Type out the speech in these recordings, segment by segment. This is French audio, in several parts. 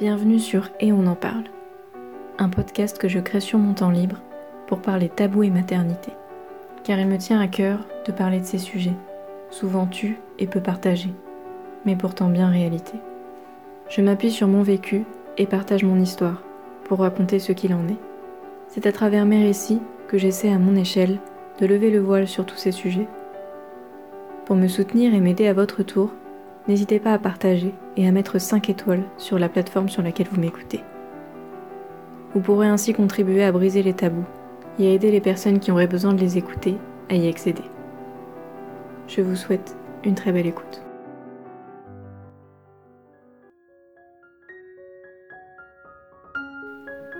Bienvenue sur Et on en parle, un podcast que je crée sur mon temps libre pour parler tabou et maternité, car il me tient à cœur de parler de ces sujets, souvent tus et peu partagés, mais pourtant bien réalité. Je m'appuie sur mon vécu et partage mon histoire pour raconter ce qu'il en est. C'est à travers mes récits que j'essaie à mon échelle de lever le voile sur tous ces sujets. Pour me soutenir et m'aider à votre tour, n'hésitez pas à partager et à mettre 5 étoiles sur la plateforme sur laquelle vous m'écoutez. Vous pourrez ainsi contribuer à briser les tabous et à aider les personnes qui auraient besoin de les écouter à y accéder. Je vous souhaite une très belle écoute.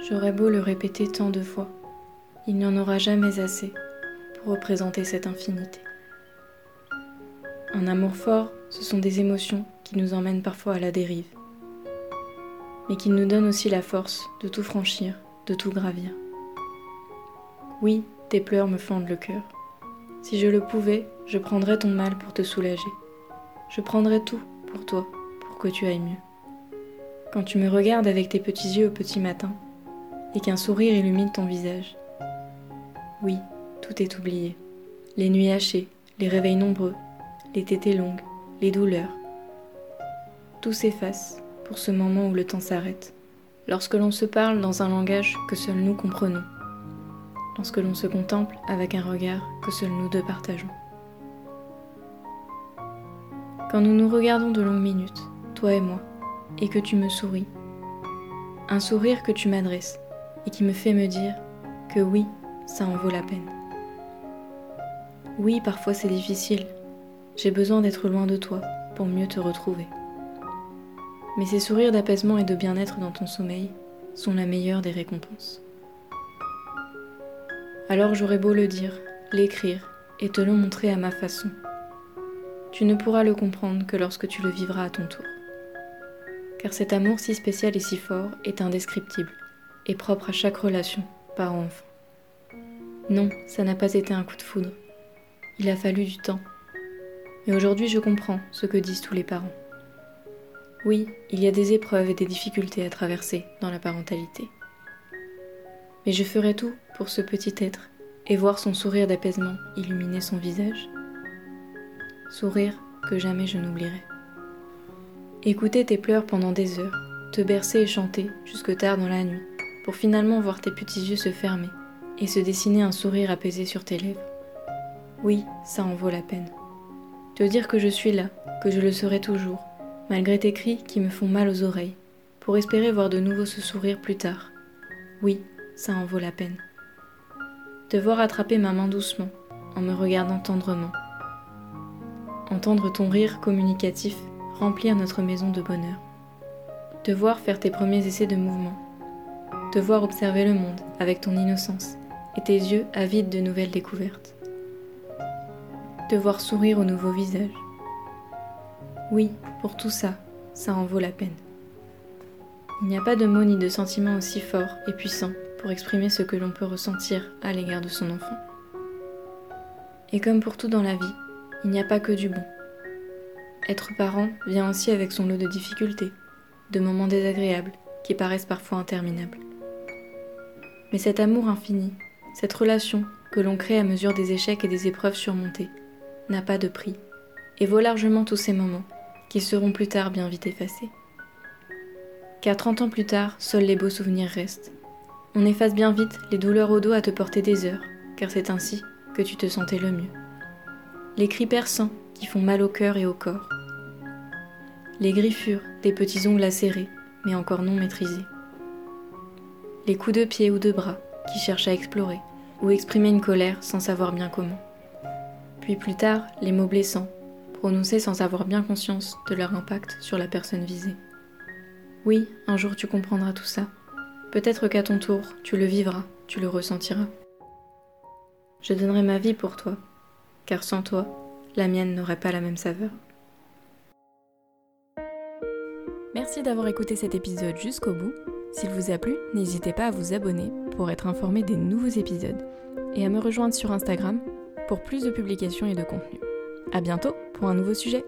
J'aurais beau le répéter tant de fois, il n'y en aura jamais assez pour représenter cette infinité. Un amour fort, ce sont des émotions qui nous emmènent parfois à la dérive, mais qui nous donnent aussi la force de tout franchir, de tout gravir. Oui, tes pleurs me fendent le cœur. Si je le pouvais, je prendrais ton mal pour te soulager. Je prendrais tout pour toi, pour que tu ailles mieux. Quand tu me regardes avec tes petits yeux au petit matin, et qu'un sourire illumine ton visage. Oui, tout est oublié. Les nuits hachées, les réveils nombreux, les tétés longues, les douleurs. Tout s'efface pour ce moment où le temps s'arrête, lorsque l'on se parle dans un langage que seuls nous comprenons, lorsque l'on se contemple avec un regard que seuls nous deux partageons. Quand nous nous regardons de longues minutes, toi et moi, et que tu me souris, un sourire que tu m'adresses et qui me fait me dire que oui, ça en vaut la peine. Oui, parfois c'est difficile, j'ai besoin d'être loin de toi pour mieux te retrouver. Mais ces sourires d'apaisement et de bien-être dans ton sommeil sont la meilleure des récompenses. Alors j'aurais beau le dire, l'écrire et te le montrer à ma façon. Tu ne pourras le comprendre que lorsque tu le vivras à ton tour. Car cet amour si spécial et si fort est indescriptible et propre à chaque relation, parent-enfant. Non, ça n'a pas été un coup de foudre. Il a fallu du temps mais aujourd'hui je comprends ce que disent tous les parents. Oui, il y a des épreuves et des difficultés à traverser dans la parentalité. Mais je ferai tout pour ce petit être et voir son sourire d'apaisement illuminer son visage. Sourire que jamais je n'oublierai. Écouter tes pleurs pendant des heures, te bercer et chanter jusque tard dans la nuit, pour finalement voir tes petits yeux se fermer et se dessiner un sourire apaisé sur tes lèvres. Oui, ça en vaut la peine. Te dire que je suis là, que je le serai toujours, malgré tes cris qui me font mal aux oreilles, pour espérer voir de nouveau ce sourire plus tard. Oui, ça en vaut la peine. Te voir attraper ma main doucement, en me regardant tendrement. Entendre ton rire communicatif remplir notre maison de bonheur. Te voir faire tes premiers essais de mouvement. Te voir observer le monde avec ton innocence et tes yeux avides de nouvelles découvertes de voir sourire au nouveau visage. Oui, pour tout ça, ça en vaut la peine. Il n'y a pas de mots ni de sentiments aussi forts et puissants pour exprimer ce que l'on peut ressentir à l'égard de son enfant. Et comme pour tout dans la vie, il n'y a pas que du bon. Être parent vient aussi avec son lot de difficultés, de moments désagréables qui paraissent parfois interminables. Mais cet amour infini, cette relation que l'on crée à mesure des échecs et des épreuves surmontées, n'a pas de prix et vaut largement tous ces moments qui seront plus tard bien vite effacés. Car 30 ans plus tard, seuls les beaux souvenirs restent. On efface bien vite les douleurs au dos à te porter des heures, car c'est ainsi que tu te sentais le mieux. Les cris perçants qui font mal au cœur et au corps. Les griffures des petits ongles acérés, mais encore non maîtrisés. Les coups de pied ou de bras qui cherchent à explorer ou exprimer une colère sans savoir bien comment puis plus tard les mots blessants, prononcés sans avoir bien conscience de leur impact sur la personne visée. Oui, un jour tu comprendras tout ça. Peut-être qu'à ton tour, tu le vivras, tu le ressentiras. Je donnerai ma vie pour toi, car sans toi, la mienne n'aurait pas la même saveur. Merci d'avoir écouté cet épisode jusqu'au bout. S'il vous a plu, n'hésitez pas à vous abonner pour être informé des nouveaux épisodes et à me rejoindre sur Instagram pour plus de publications et de contenu. À bientôt pour un nouveau sujet.